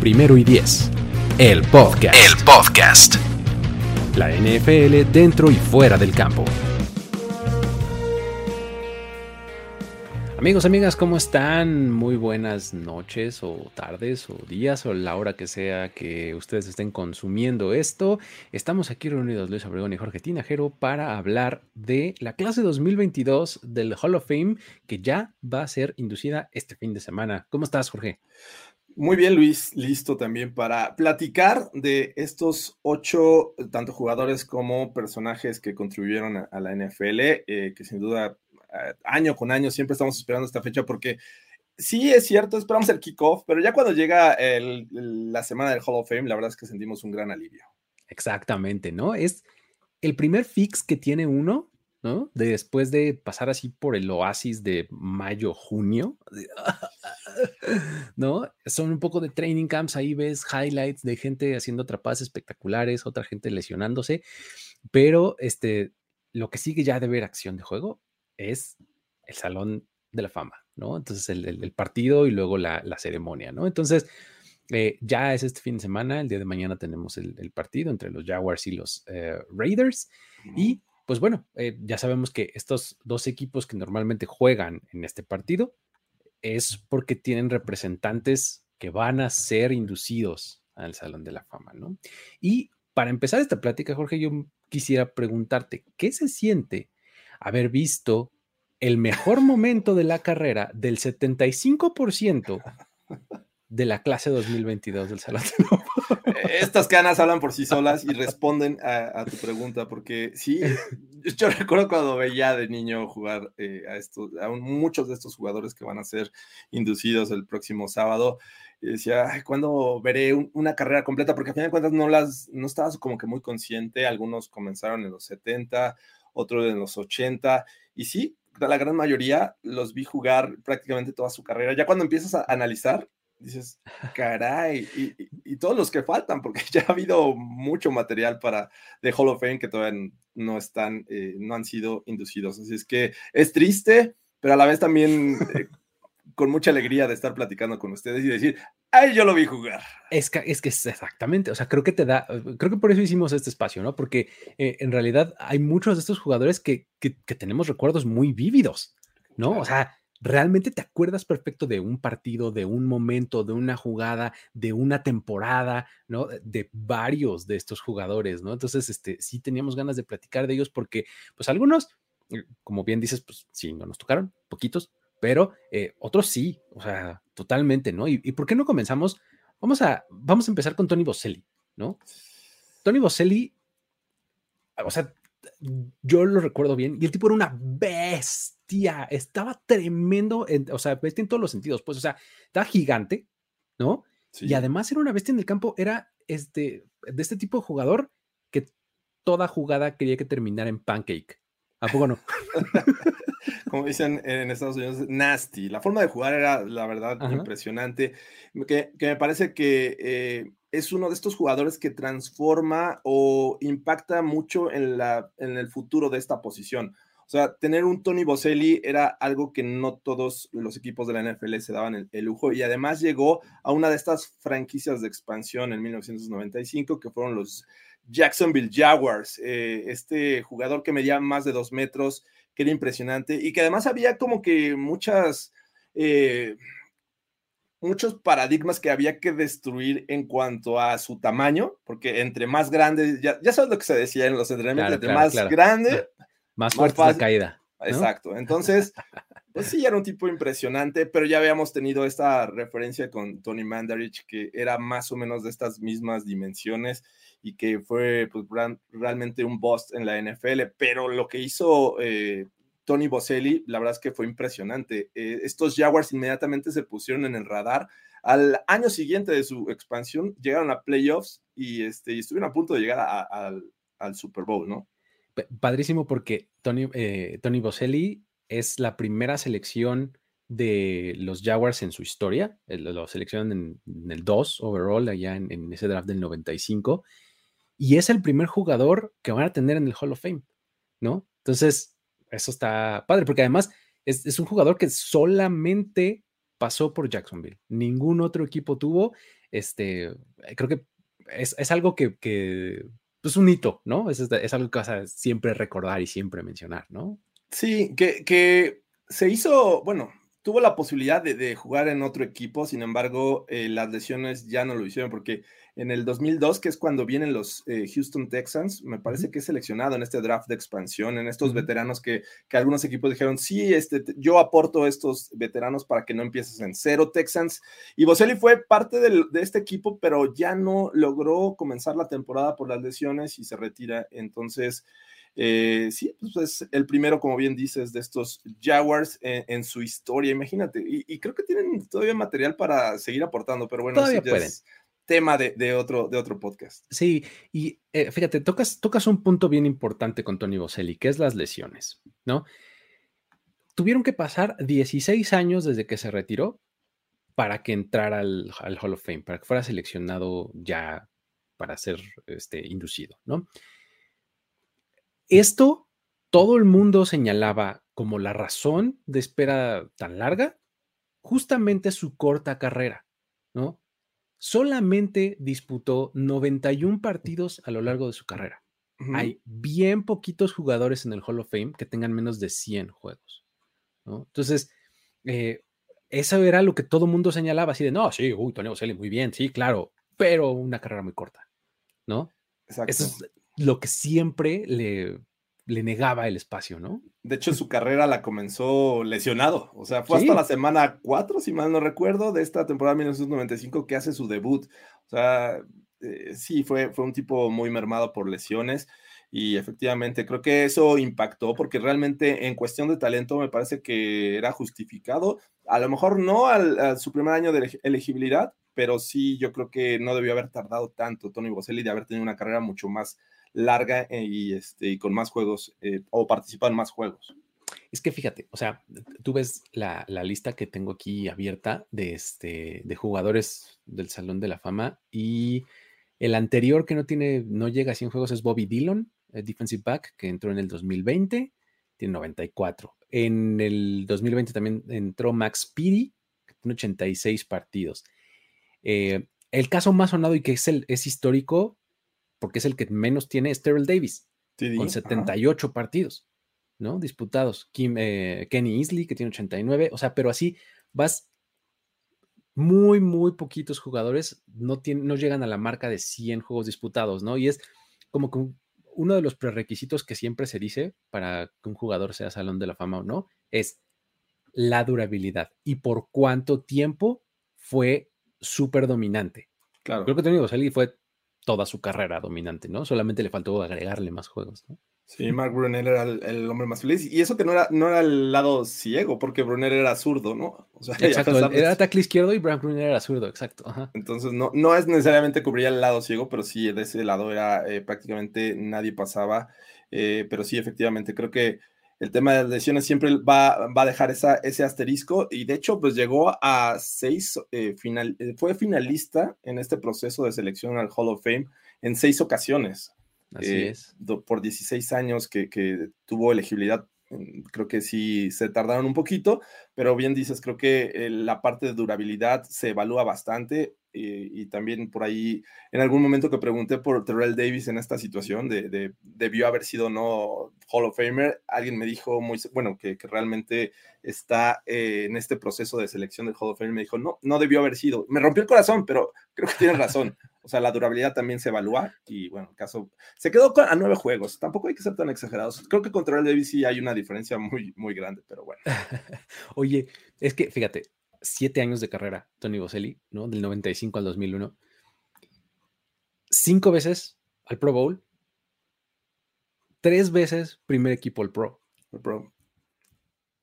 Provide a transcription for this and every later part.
Primero y Diez. El podcast. El podcast. La NFL dentro y fuera del campo. Amigos, amigas, ¿cómo están? Muy buenas noches o tardes o días o la hora que sea que ustedes estén consumiendo esto. Estamos aquí reunidos Luis Obregón y Jorge Tinajero para hablar de la clase 2022 del Hall of Fame que ya va a ser inducida este fin de semana. ¿Cómo estás, Jorge? Muy bien, Luis, listo también para platicar de estos ocho, tanto jugadores como personajes que contribuyeron a, la NFL, eh, que sin duda eh, año con año siempre estamos esperando esta fecha porque sí es cierto, esperamos el kickoff, pero ya cuando llega la semana del Hall of Fame, la verdad es que sentimos un gran alivio. Exactamente, ¿no? Es el primer fix que tiene uno ¿no? Después de pasar así por el oasis de mayo, junio, ¿no? Son un poco de training camps, ahí ves highlights de gente haciendo atrapadas espectaculares, otra gente lesionándose, pero este, lo que sigue ya de ver acción de juego es el Salón de la Fama, ¿no? Entonces el, partido y luego la, ceremonia, ¿no? Entonces... Eh, ya es este fin de semana, el día de mañana tenemos el, partido entre los Jaguars y los eh, Raiders. Y pues bueno, eh, ya sabemos que estos dos equipos que normalmente juegan en este partido es porque tienen representantes que van a ser inducidos al Salón de la Fama, ¿no? Y para empezar esta plática, Jorge, yo quisiera preguntarte, ¿qué se siente haber visto el mejor momento de la carrera del 75% de la clase 2022 del Salón de la estas canas hablan por sí solas y responden a, tu pregunta, porque sí, yo recuerdo cuando veía de niño jugar eh, a, estos, a muchos de estos jugadores que van a ser inducidos el próximo sábado, y decía, ¿cuándo veré una carrera completa? Porque a fin de cuentas no las, no estabas como que muy consciente, algunos comenzaron en los 70, otros en los 80, y sí, la gran mayoría los vi jugar prácticamente toda su carrera. Ya cuando empiezas a analizar, dices, caray, y, todos los que faltan, porque ya ha habido mucho material para de Hall of Fame que todavía no están, eh, no han sido inducidos. Así es que es triste, pero a la vez también eh, con mucha alegría de estar platicando con ustedes y decir, ay, yo lo vi jugar. Es que es, que es exactamente, o sea, creo que te da, creo que por eso hicimos este espacio, ¿no? Porque eh, en realidad hay muchos de estos jugadores que, que, que tenemos recuerdos muy vívidos, ¿no? O sea, realmente te acuerdas perfecto de un partido, de un momento, de una jugada, de una temporada, ¿no? De varios de estos jugadores, ¿no? Entonces, este, sí teníamos ganas de platicar de ellos porque, pues algunos, eh, como bien dices, pues sí, no nos tocaron, poquitos, pero eh, otros sí, o sea, totalmente, ¿no? ¿Y, por qué no comenzamos? Vamos a, vamos a empezar con Tony Boselli, ¿no? Tony Boselli, o sea, yo lo recuerdo bien, y el tipo era una bestia estaba tremendo, o sea, bestia en todos los sentidos, pues, o sea, estaba gigante, ¿no? Y además era una bestia en el campo, era este, de este tipo de jugador que toda jugada quería que terminara en pancake. ¿A poco no? Como dicen en Estados Unidos, nasty. La forma de jugar era, la verdad, impresionante. Que, me parece que eh, es uno de estos jugadores que transforma o impacta mucho en, la, en el futuro de esta posición. O sea, tener un Tony Boselli era algo que no todos los equipos de la NFL se daban el, lujo y además llegó a una de estas franquicias de expansión en 1995 que fueron los Jacksonville Jaguars. Eh, este jugador que medía más de dos metros, que era impresionante y que además había como que muchas... Eh, muchos paradigmas que había que destruir en cuanto a su tamaño, porque entre más grande, ya, sabes lo que se decía en los entrenamientos, entre más grande, más fuerte la caída. Exacto. Entonces, pues sí, era un tipo impresionante, pero ya habíamos tenido esta referencia con Tony Mandarich, que era más o menos de estas mismas dimensiones y que fue pues, realmente un bust en la NFL. Pero lo que hizo eh, Tony Boselli, la verdad es que fue impresionante. Eh, estos Jaguars inmediatamente se pusieron en el radar. Al año siguiente de su expansión, llegaron a playoffs y, este, estuvieron a punto de llegar al Super Bowl, ¿no? Padrísimo porque Tony, eh, Tony Boselli es la primera selección de los Jaguars en su historia. Lo seleccionan en, el 2 overall, allá en, ese draft del 95. Y es el primer jugador que van a tener en el Hall of Fame, ¿no? Entonces, eso está padre, porque además es, un jugador que solamente pasó por Jacksonville. Ningún otro equipo tuvo. Este, creo que es, algo que, que pues un hito, ¿no? Es, es algo que vas a siempre recordar y siempre mencionar, ¿no? Sí, que, que se hizo, bueno, tuvo la posibilidad de, jugar en otro equipo, sin embargo, eh, las lesiones ya no lo hicieron porque en el 2002, que es cuando vienen los eh, Houston Texans, me parece que es seleccionado en este draft de expansión, en estos veteranos que, que, algunos equipos dijeron, sí, este, yo aporto estos veteranos para que no empieces en cero Texans. Y Boselli fue parte de este equipo, pero ya no logró comenzar la temporada por las lesiones y se retira. Entonces, eh, sí, pues es el primero, como bien dices, de estos Jaguars en, su historia, imagínate. Y, creo que tienen todavía material para seguir aportando, pero bueno, todavía pueden. tema de, otro, de otro podcast. Sí, y eh, fíjate, tocas, tocas un punto bien importante con Tony Boselli, que es las lesiones, ¿no? Tuvieron que pasar 16 años desde que se retiró para que entrara al, al Hall of Fame, para que fuera seleccionado ya para ser este, inducido, ¿no? Esto todo el mundo señalaba como la razón de espera tan larga, justamente su corta carrera, ¿no? Solamente disputó 91 partidos a lo largo de su carrera. Hay bien poquitos jugadores en el Hall of Fame que tengan menos de 100 juegos, ¿no? Entonces, eh, eso era lo que todo el mundo señalaba, así de, no, sí, uy, Tony Boselli, muy bien, sí, claro, pero una carrera muy corta, ¿no? Exacto lo que siempre le, le negaba el espacio, ¿no? De hecho, su carrera la comenzó lesionado. O sea, fue hasta la semana 4, si mal no recuerdo, de esta temporada 1995 que hace su debut. O sea, eh, sí, fue, fue un tipo muy mermado por lesiones. Y efectivamente, creo que eso impactó porque realmente en cuestión de talento me parece que era justificado. A lo mejor no al, su primer año de elegibilidad, pero sí yo creo que no debió haber tardado tanto Tony Boselli de haber tenido una carrera mucho más larga eh, y, este, y con más juegos eh, o participar en más juegos. Es que fíjate, o sea, tú ves la, lista que tengo aquí abierta de, este, de jugadores del Salón de la Fama y el anterior que no tiene, no llega a 100 juegos es Bobby Dillon, defensive back, que entró en el 2020, tiene 94. En el 2020 también entró Max Piri, que tiene 86 partidos. Eh, el caso más sonado y que es, el, es histórico porque es el que menos tiene, es Terrell Davis, con 78 partidos, ¿no? Disputados. Eh, Kenny Isley, que tiene 89, o sea, pero así vas muy, muy poquitos jugadores no, tienen, no llegan a la marca de 100 juegos disputados, ¿no? Y es como que uno de los prerequisitos que siempre se dice para que un jugador sea Salón de la Fama o no, es la durabilidad y por cuánto tiempo fue súper dominante. Claro. Creo que Tony Boselli fue toda su carrera dominante, ¿no? Solamente le faltó agregarle más juegos, ¿no? Sí, Mark Brunner era el, hombre más feliz. Y eso que no era, no era el lado ciego, porque Brunner era zurdo, ¿no? O sea, exacto, era tackle izquierdo y Mark Brunner era zurdo, exacto. Entonces, no, no es necesariamente cubría el lado ciego, pero sí, de ese lado era eh, prácticamente nadie pasaba. Eh, pero sí, efectivamente, creo que el tema de las lesiones siempre va, va a dejar esa, ese asterisco y de hecho pues llegó a seis, eh, final, eh, fue finalista en este proceso de selección al Hall of Fame en seis ocasiones. Así eh, es. Por 16 años que, que, tuvo elegibilidad, mm, creo que sí se tardaron un poquito, pero bien dices, creo que la parte de durabilidad se evalúa bastante y, también por ahí, en algún momento que pregunté por Terrell Davis en esta situación, de, debió haber sido no Hall of Famer, alguien me dijo muy, bueno, que, realmente está eh, en este proceso de selección del Hall of Famer, me dijo, no, no debió haber sido. Me rompió el corazón, pero creo que tiene razón. O sea, la durabilidad también se evalúa y bueno, el caso se quedó a nueve juegos. Tampoco hay que ser tan exagerados. Creo que contra el Davis sí hay una diferencia muy, muy grande, pero bueno. Oye, es que fíjate, siete años de carrera, Tony Boselli, ¿no? Del 95 al 2001. Cinco veces al Pro Bowl. Tres veces primer equipo al Pro. Pro.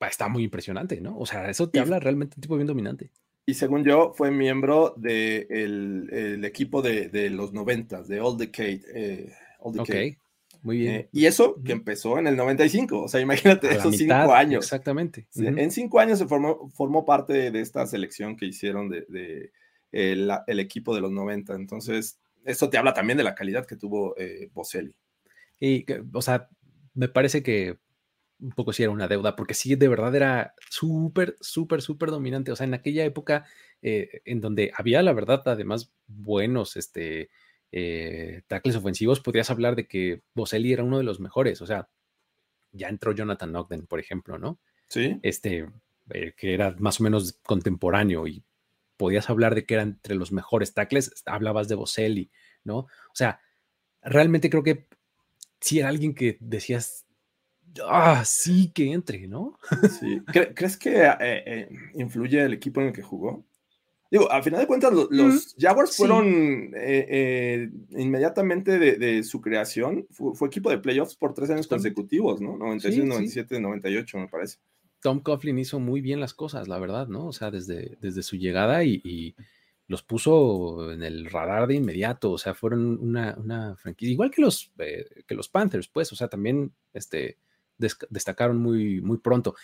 está muy impresionante, ¿no? O sea, eso te habla realmente un tipo bien dominante. Y según yo, fue miembro del de el equipo de, de, los noventas, de All Decade. Eh, Ok, muy bien. Eh, y eso que empezó en el 95, o sea, imagínate, esos cinco años. Exactamente. En cinco años se formó, formó parte de esta selección que hicieron de, de el, el, equipo de los 90. Entonces, eso te habla también de la calidad que tuvo eh, Boselli. Y, o sea, me parece que un poco sí era una deuda, porque sí, de verdad era súper, súper, súper dominante. O sea, en aquella época eh, en donde había, la verdad, además, buenos este, eh, tackles ofensivos, podrías hablar de que Boselli era uno de los mejores. O sea, ya entró Jonathan Ogden, por ejemplo, ¿no? Sí. Este, eh, que era más o menos contemporáneo y podías hablar de que era entre los mejores tackles, hablabas de Boselli, ¿no? O sea, realmente creo que si era alguien que decías, ah, sí, que entre, ¿no? Sí. ¿Crees que eh, eh, influye el equipo en el que jugó? Digo, al final de cuentas, los, Jaguars fueron eh, inmediatamente de, su creación, fue, equipo de playoffs por tres años consecutivos, ¿no? 96, 97, 98, me parece. Tom Coughlin hizo muy bien las cosas, la verdad, ¿no? O sea, desde, desde su llegada y, los puso en el radar de inmediato, o sea, fueron una, una franquicia, igual que los, que los Panthers, pues, o sea, también este, destacaron muy, muy pronto.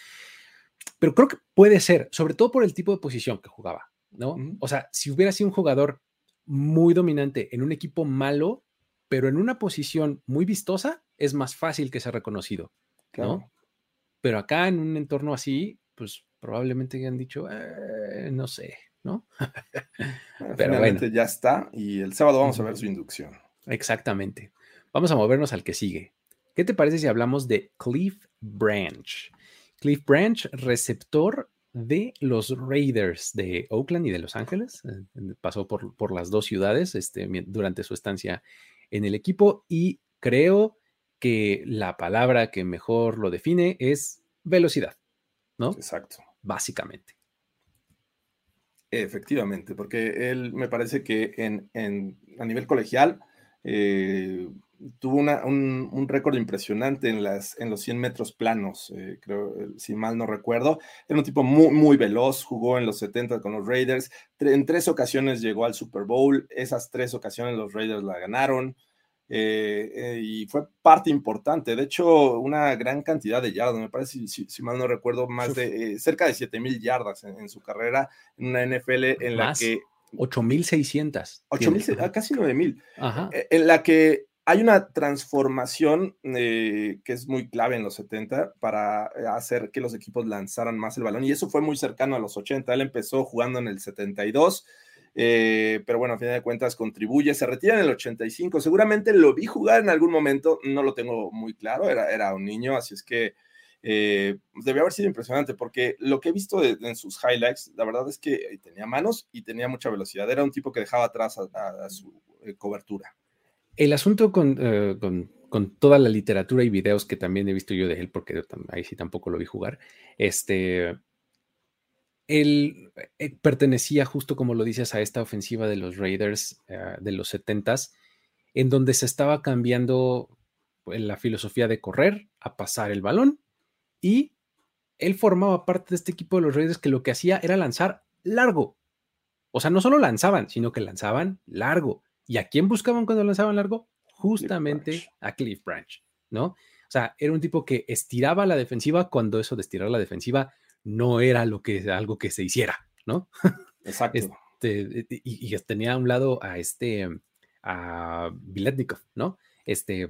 Pero creo que puede ser, sobre todo por el tipo de posición que jugaba, ¿no? O sea, si hubiera sido un jugador muy dominante en un equipo malo, pero en una posición muy vistosa, es más fácil que sea reconocido, ¿no? Pero acá en un entorno así, pues probablemente han dicho, eh, no sé, ¿no? pero bueno. ya está y el sábado vamos a ver su inducción. Exactamente. Vamos a movernos al que sigue. ¿Qué te parece si hablamos de Cliff Branch? Cliff Branch, receptor de los Raiders de Oakland y de Los Ángeles. Eh, pasó por, por las dos ciudades este, durante su estancia en el equipo y creo que la palabra que mejor lo define es velocidad, ¿no? Exacto. Básicamente. Efectivamente, porque él me parece que en, en a nivel colegial eh, tuvo un, récord impresionante en, las, en los 100 metros planos, eh, creo, eh, si mal no recuerdo. Era un tipo muy, muy veloz, jugó en los 70 con los Raiders. En tres ocasiones llegó al Super Bowl. Esas tres ocasiones los Raiders la ganaron. Eh, y fue parte importante. De hecho, una gran cantidad de yardas, me parece, si, mal no recuerdo, más de cerca de 7 mil yardas en, su carrera en una NFL en la que 8.600. 8.000, casi 9.000. En la que hay una transformación eh, que es muy clave en los 70 para eh, hacer que los equipos lanzaran más el balón y eso fue muy cercano a los 80. Él empezó jugando en el 72, eh, pero bueno, a fin de cuentas contribuye, se retira en el 85. Seguramente lo vi jugar en algún momento, no lo tengo muy claro, era, era un niño, así es que eh, debe haber sido impresionante porque lo que he visto en sus highlights, la verdad es que tenía manos y tenía mucha velocidad. Era un tipo que dejaba atrás a su cobertura. El asunto eh, con, con, toda la literatura y videos que también he visto yo de él, porque ahí sí tampoco lo vi jugar, este, él eh, pertenecía justo como lo dices a esta ofensiva de los Raiders eh, de los 70s, en donde se estaba cambiando pues, la filosofía de correr a pasar el balón y él formaba parte de este equipo de los Raiders que lo que hacía era lanzar largo. O sea, no solo lanzaban, sino que lanzaban largo. ¿Y a quién buscaban cuando lanzaban largo? Justamente a Cliff Branch, ¿no? O sea, era un tipo que estiraba la defensiva cuando eso de estirar la defensiva no era lo que, algo que se hiciera, ¿no? Exacto. Este, y, tenía a un lado a este, a Biletnikov, ¿no? Este,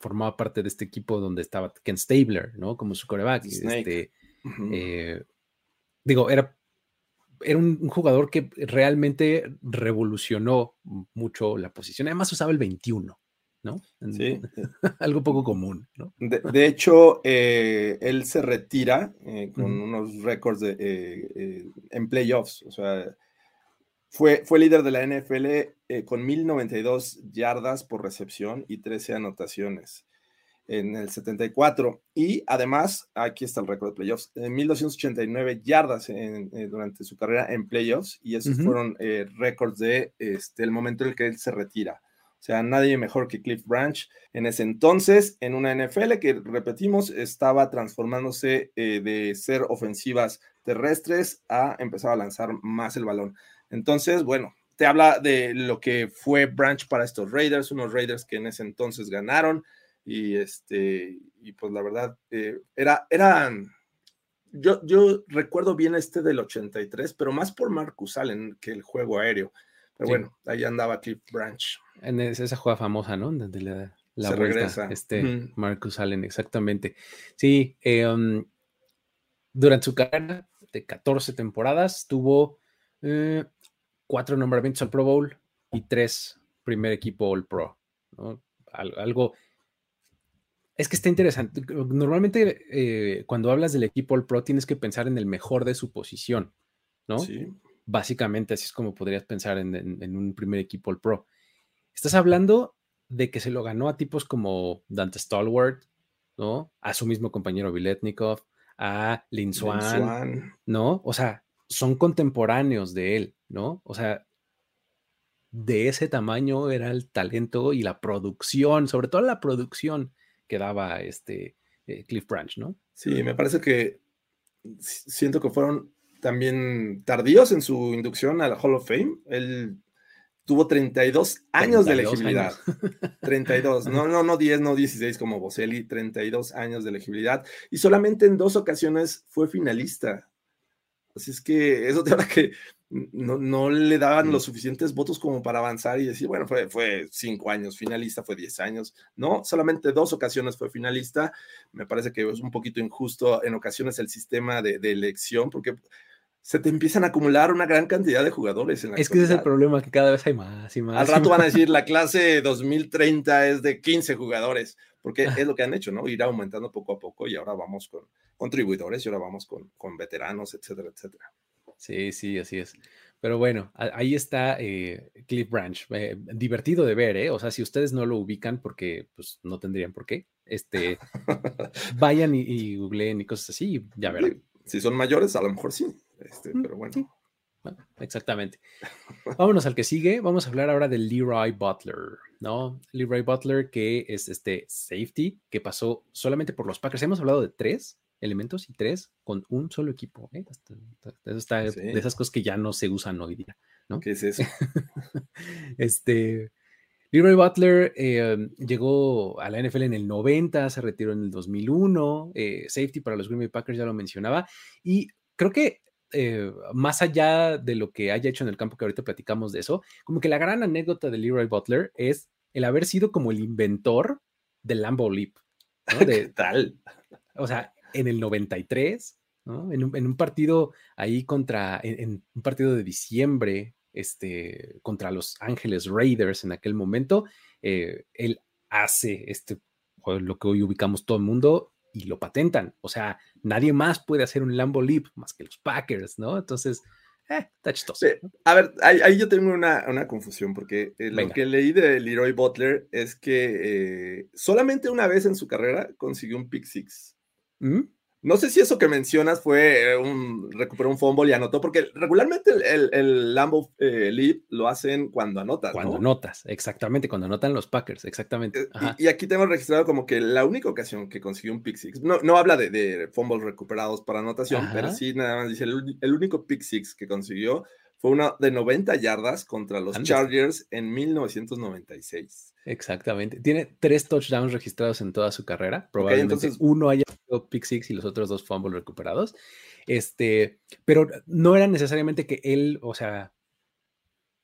formaba parte de este equipo donde estaba Ken Stabler, ¿no? Como su coreback. Este, eh, digo, era era un, jugador que realmente revolucionó mucho la posición. Además usaba el 21, ¿no? Sí. Algo poco común, ¿no? De, hecho, eh, él se retira eh, con unos récords eh, en playoffs. O sea, fue, fue líder de la NFL con 1092 yardas por recepción y 13 anotaciones en el 74. Y además, aquí está el récord de playoffs, en 1289 yardas en, eh, durante su carrera en playoffs, y esos fueron eh, récords de este, el momento en el que él se retira. O sea, nadie mejor que Cliff Branch en ese entonces, en una NFL que, repetimos, estaba transformándose eh, de ser ofensivas terrestres a empezar a lanzar más el balón. Entonces, bueno, te habla de lo que fue Branch para estos Raiders, unos Raiders que en ese entonces ganaron y este, y pues la verdad, eh, era, eran, yo, yo recuerdo bien este del 83, pero más por Marcus Allen que el juego aéreo. Pero bueno, ahí andaba Cliff Branch. En esa jugada famosa, ¿no? Desde la, la regresa. Este Marcus Allen, exactamente. Sí, eh, um, durante su carrera de 14 temporadas tuvo eh, cuatro nombramientos al Pro Bowl y tres primer equipo All Pro. ¿no? Algo. Es que está interesante. Normalmente, eh, cuando hablas del equipo All Pro, tienes que pensar en el mejor de su posición, ¿no? Sí básicamente así es como podrías pensar en, un primer equipo el Pro. Estás hablando de que se lo ganó a tipos como Dante Stalwart, ¿no? A su mismo compañero Viletnikov, a Lin Swan, ¿no? O sea, son contemporáneos de él, ¿no? O sea, de ese tamaño era el talento y la producción, sobre todo la producción que daba este eh, Cliff Branch, ¿no? Sí, me parece que siento que fueron también tardíos en su inducción a la Hall of Fame. Él tuvo 32 años de elegibilidad. 32, no, no, no 10, no 16 como Boselli, 32 años de elegibilidad. Y solamente en dos ocasiones fue finalista. Así es que eso te habla que no, le daban los suficientes votos como para avanzar y decir, bueno, fue, fue cinco años finalista, fue 10 años. No, solamente dos ocasiones fue finalista. Me parece que es un poquito injusto en ocasiones el sistema de, de elección, porque se te empiezan a acumular una gran cantidad de jugadores. es que ese es el problema, que cada vez hay más y más. Al rato van a decir, la clase 2030 es de 15 jugadores, porque es lo que han hecho, ¿no? Ir aumentando poco a poco y ahora vamos con contribuidores y ahora vamos con, con veteranos, etcétera, etcétera. Sí, sí, así es. Pero bueno, ahí está eh, Cliff Branch. Eh, divertido de ver, ¿eh? O sea, si ustedes no lo ubican, porque pues no tendrían por qué, este, vayan y, y googleen y cosas así, ya verán. Si son mayores, a lo mejor sí. Este, mm, pero bueno. exactamente. Vámonos al que sigue. Vamos a hablar ahora de Leroy Butler, ¿no? Leroy Butler, que es este safety que pasó solamente por los Packers. Hemos hablado de tres elementos y tres con un solo equipo. ¿eh? Eso está de esas cosas que ya no se usan hoy día, ¿no? ¿Qué es eso? este. Leroy Butler eh, llegó a la NFL en el 90, se retiró en el 2001, eh, safety para los Green Bay Packers, ya lo mencionaba, y creo que eh, más allá de lo que haya hecho en el campo, que ahorita platicamos de eso, como que la gran anécdota de Leroy Butler es el haber sido como el inventor del Lambo Leap. De, tal? O sea, en el 93, en, un, partido ahí contra, en, un partido de diciembre, este, contra los Ángeles Raiders en aquel momento, eh, él hace este, lo que hoy ubicamos todo el mundo, y lo patentan. O sea, nadie más puede hacer un Lambo Leap más que los Packers, ¿no? Entonces, eh, está chistoso. A ver, ahí, yo tengo una, una confusión, porque eh, lo que leí de Leroy Butler es que eh, solamente una vez en su carrera consiguió un pick six. ¿Mm? No sé si eso que mencionas fue un recuperó un fumble y anotó, porque regularmente el, el, Lambo eh, Leap lo hacen cuando anotas. Cuando anotas, exactamente, cuando anotan los Packers, exactamente. Eh, y, aquí tengo registrado como que la única ocasión que consiguió un pick six, no, no habla de, de fumbles recuperados para anotación, pero sí nada más dice el, el único pick six que consiguió fue una de 90 yardas contra los Chargers en 1996. Exactamente. Tiene tres touchdowns registrados en toda su carrera. Probablemente entonces... uno haya sido pick six y los otros dos fumbles recuperados. Este, pero no era necesariamente que él, o sea,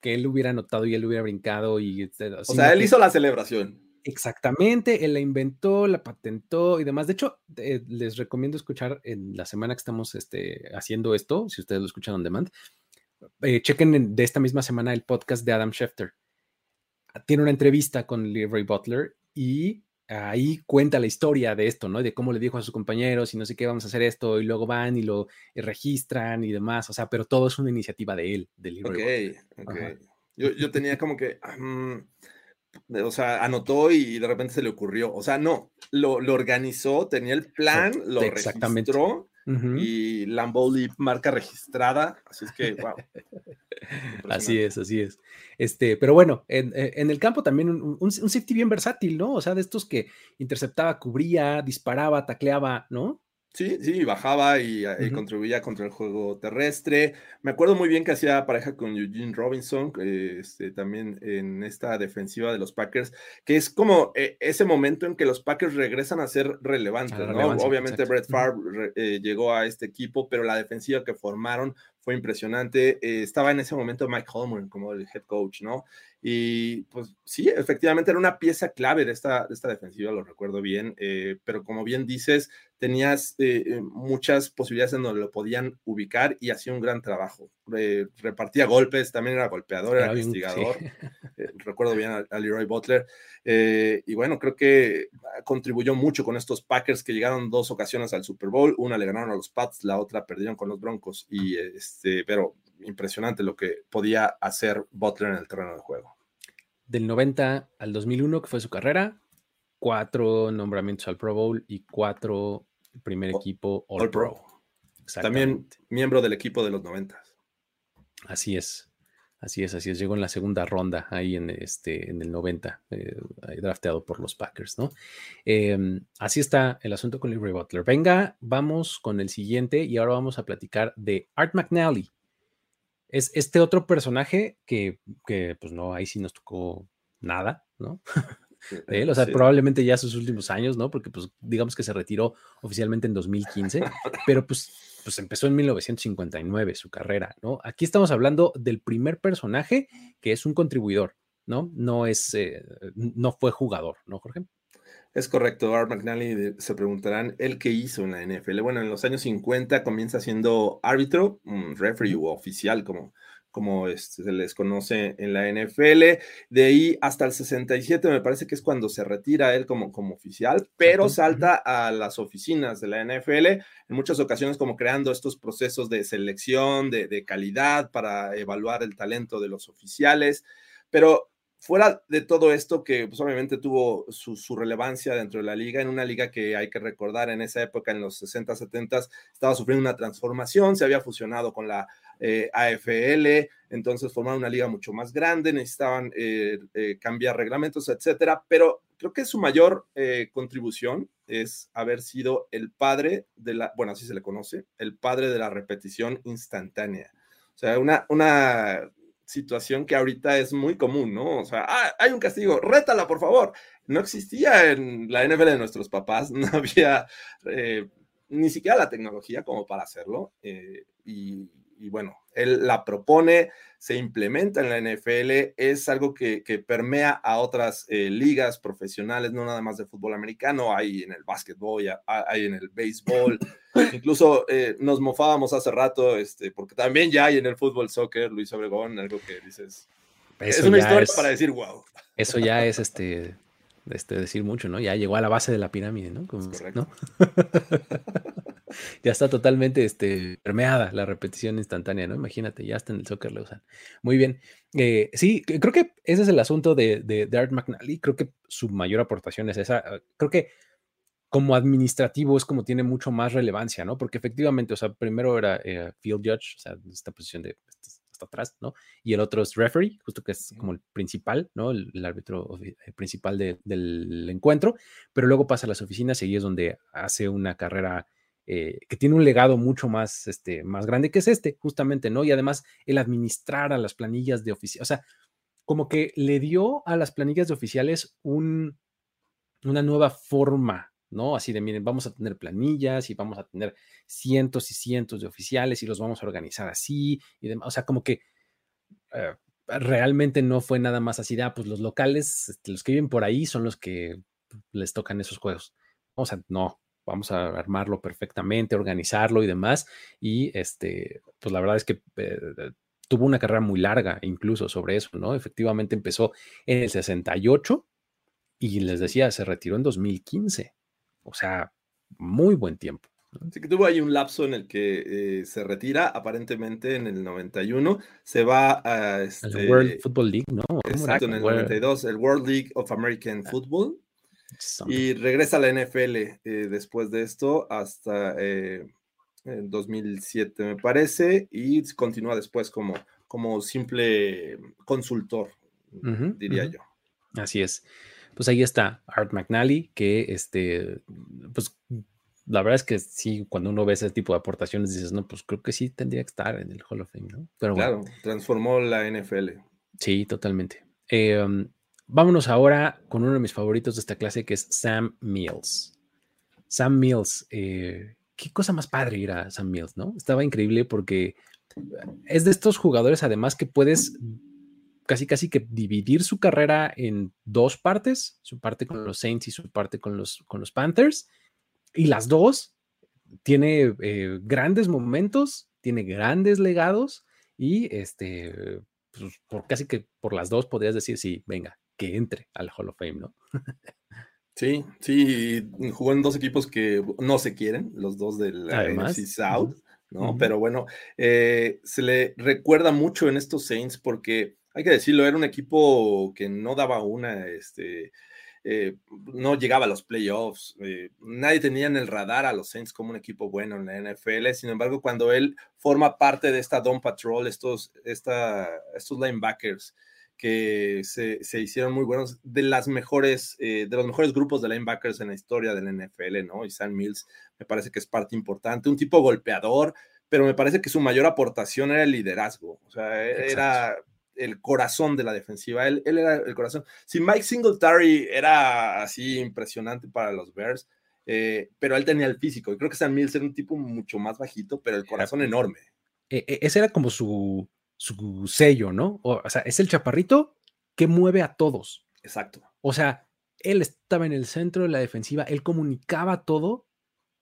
que él hubiera anotado y él hubiera brincado y. Este, o sea, él hizo la celebración. Exactamente, él la inventó, la patentó y demás. De hecho, eh, les recomiendo escuchar en la semana que estamos este, haciendo esto, si ustedes lo escuchan on demand, eh, chequen de esta misma semana el podcast de Adam Schefter. Tiene una entrevista con Leroy Butler y ahí cuenta la historia de esto, ¿no? De cómo le dijo a sus compañeros y no sé qué, vamos a hacer esto, y luego van y lo registran y demás, o sea, pero todo es una iniciativa de él, de Leroy Butler. Yo, tenía como que, o sea, anotó y de repente se le ocurrió, o sea, no, lo, organizó, tenía el plan, lo registró y Lambeau marca registrada, así es que, wow. así es, así es. Este, pero bueno, en, el campo también un, un, safety bien versátil, ¿no? O sea, de estos que interceptaba, cubría, disparaba, tacleaba, ¿no? Sí, sí, bajaba y, eh, contribuía contra el juego terrestre. Me acuerdo muy bien que hacía pareja con Eugene Robinson, este, también en esta defensiva de los Packers, que es como eh, ese momento en que los Packers regresan a ser relevantes, ¿no? Obviamente Brett Favre eh, llegó a este equipo, pero la defensiva que formaron fue impresionante. estaba en ese momento Mike Holmgren como el head coach, ¿no? Y pues sí, efectivamente era una pieza clave de esta, de esta defensiva, lo recuerdo bien, pero como bien dices, tenías eh, eh, muchas posibilidades en donde lo podían ubicar y hacía un gran trabajo. repartía golpes, también era golpeador, era, investigador. Eh, recuerdo bien a, Leroy Butler. y bueno, creo que contribuyó mucho con estos Packers que llegaron dos ocasiones al Super Bowl. Una le ganaron a los Pats, la otra perdieron con los Broncos. Y este, pero impresionante lo que podía hacer Butler en el terreno de juego. Del 90 al 2001, que fue su carrera, cuatro nombramientos al Pro Bowl y cuatro primer equipo All, Pro. También miembro del equipo de los 90. Así es. Así es, así es. Llegó en la segunda ronda ahí en, este, en el 90, eh, drafteado por los Packers, ¿no? Em, así está el asunto con Larry Butler. Venga, vamos con el siguiente y ahora vamos a platicar de Art McNally. Es este otro personaje que, que pues no, ahí sí nos tocó nada, ¿no? él, o sea, probablemente ya sus últimos años, ¿no? Porque pues digamos que se retiró oficialmente en 2015, pero pues, pues empezó en 1959 su carrera, ¿no? Aquí estamos hablando del primer personaje que es un contribuidor, ¿no? No es, eh, no fue jugador, ¿no, Jorge? Es correcto, Art McNally se preguntarán, ¿el qué hizo en la NFL? Bueno, en los años 50 comienza siendo árbitro, un referee o oficial, como, como este, se les conoce en la NFL. De ahí hasta el 67 me parece que es cuando se retira él como, como oficial, pero salta a las oficinas de la NFL, en muchas ocasiones como creando estos procesos de selección, de, de calidad para evaluar el talento de los oficiales. Pero fuera de todo esto, que pues, obviamente tuvo su, relevancia dentro de la liga, en una liga que hay que recordar en esa época, en los 60, 70, estaba sufriendo una transformación, se había fusionado con la eh, AFL, entonces formaron una liga mucho más grande, necesitaban eh, eh, cambiar reglamentos, etcétera, pero creo que su mayor contribución es haber sido el padre de la, bueno, así se le conoce, el padre de la repetición instantánea. O sea, una, una situación que ahorita es muy común, ¿no? O sea, ah, hay un castigo, rétala, por favor. No existía en la NFL de nuestros papás, no había eh, ni siquiera la tecnología como para hacerlo. Eh, y, y bueno, él la propone, se implementa en la NFL, es algo que, permea a otras eh, ligas profesionales, no nada más de fútbol americano, hay en el básquetbol, hay en el béisbol, incluso eh, nos mofábamos hace rato, este, porque también ya hay en el fútbol soccer, Luis Obregón, algo que dices, es una historia para decir wow. Eso ya es este, este, decir mucho, ¿no? Ya llegó a la base de la pirámide, ¿no? ¿no? ya está totalmente este, permeada la repetición instantánea, ¿no? Imagínate, ya está en el soccer lo usan. Muy bien. Eh, sí, creo que ese es el asunto de, de, Art McNally. Creo que su mayor aportación es esa. Creo que como administrativo es como tiene mucho más relevancia, ¿no? Porque efectivamente, o sea, primero era eh, field judge, o sea, esta posición de hasta atrás, ¿no? Y el otro es referee, justo que es como el principal, ¿no? El, árbitro eh, principal del encuentro, pero luego pasa a las oficinas y ahí es donde hace una carrera eh, que tiene un legado mucho más, este, más grande que es este, justamente, ¿no? Y además el administrar a las planillas de oficiales, o sea, como que le dio a las planillas de oficiales un, una nueva forma, ¿no? Así de, miren, vamos a tener planillas y vamos a tener cientos y cientos de oficiales y los vamos a organizar así y demás, o sea, como que... Eh, realmente no fue nada más así de, ah, pues los locales, este, los que viven por ahí son los que les tocan esos juegos. O sea, no, vamos a armarlo perfectamente, organizarlo y demás. Y este, pues la verdad es que eh, tuvo una carrera muy larga incluso sobre eso, ¿no? Efectivamente empezó en el 68 y les decía, se retiró en 2015. O sea, muy buen tiempo. Así que tuvo ahí un lapso en el que eh, se retira, aparentemente en el 91, se va a... Este, World Football League, ¿no? Exacto, en el 92, el World League of American ah. Football. Y regresa a la NFL eh, después de esto hasta eh, en 2007 me parece, y continúa después como, como simple consultor, diría yo. Así es. Pues ahí está Art McNally, que este, pues la verdad es que sí, cuando uno ve ese tipo de aportaciones, dices, no, pues creo que sí tendría que estar en el Hall of Fame, ¿no? Pero claro, transformó la NFL. Sí, totalmente. Em, vámonos ahora con uno de mis favoritos de esta clase, que es Sam Mills. Sam Mills, eh, qué cosa más padre ir a Sam Mills, ¿no? Estaba increíble porque es de estos jugadores, además, que puedes casi casi que dividir su carrera en dos partes, su parte con los Saints y su parte con los, con los Panthers, y las dos tiene eh, grandes momentos, tiene grandes legados y este, pues, por casi que por las dos podrías decir, sí, venga, que entre al Hall of Fame, ¿no? sí, sí, jugó en dos equipos que no se quieren, los dos del NFC South, ¿no? Pero bueno, eh, se le recuerda mucho en estos Saints porque, hay que decirlo, era un equipo que no daba una, este, eh, no llegaba a los playoffs, eh, nadie tenía en el radar a los Saints como un equipo bueno en la NFL, sin embargo, cuando él forma parte de esta Don Patrol, estos, esta, estos linebackers que se, se, hicieron muy buenos, de las mejores, eh, de los mejores grupos de linebackers en la historia del NFL, ¿no? Y Sam Mills me parece que es parte importante, un tipo golpeador, pero me parece que su mayor aportación era el liderazgo, o sea, era el corazón de la defensiva. Él, era el corazón. Si Mike Singletary era así impresionante para los Bears, eh, pero él tenía el físico. Y creo que Sam Mills era un tipo mucho más bajito, pero el corazón enorme. E, e, ese era como su, su sello, ¿no? O, o, sea, es el chaparrito que mueve a todos. Exacto. O sea, él estaba en el centro de la defensiva, él comunicaba todo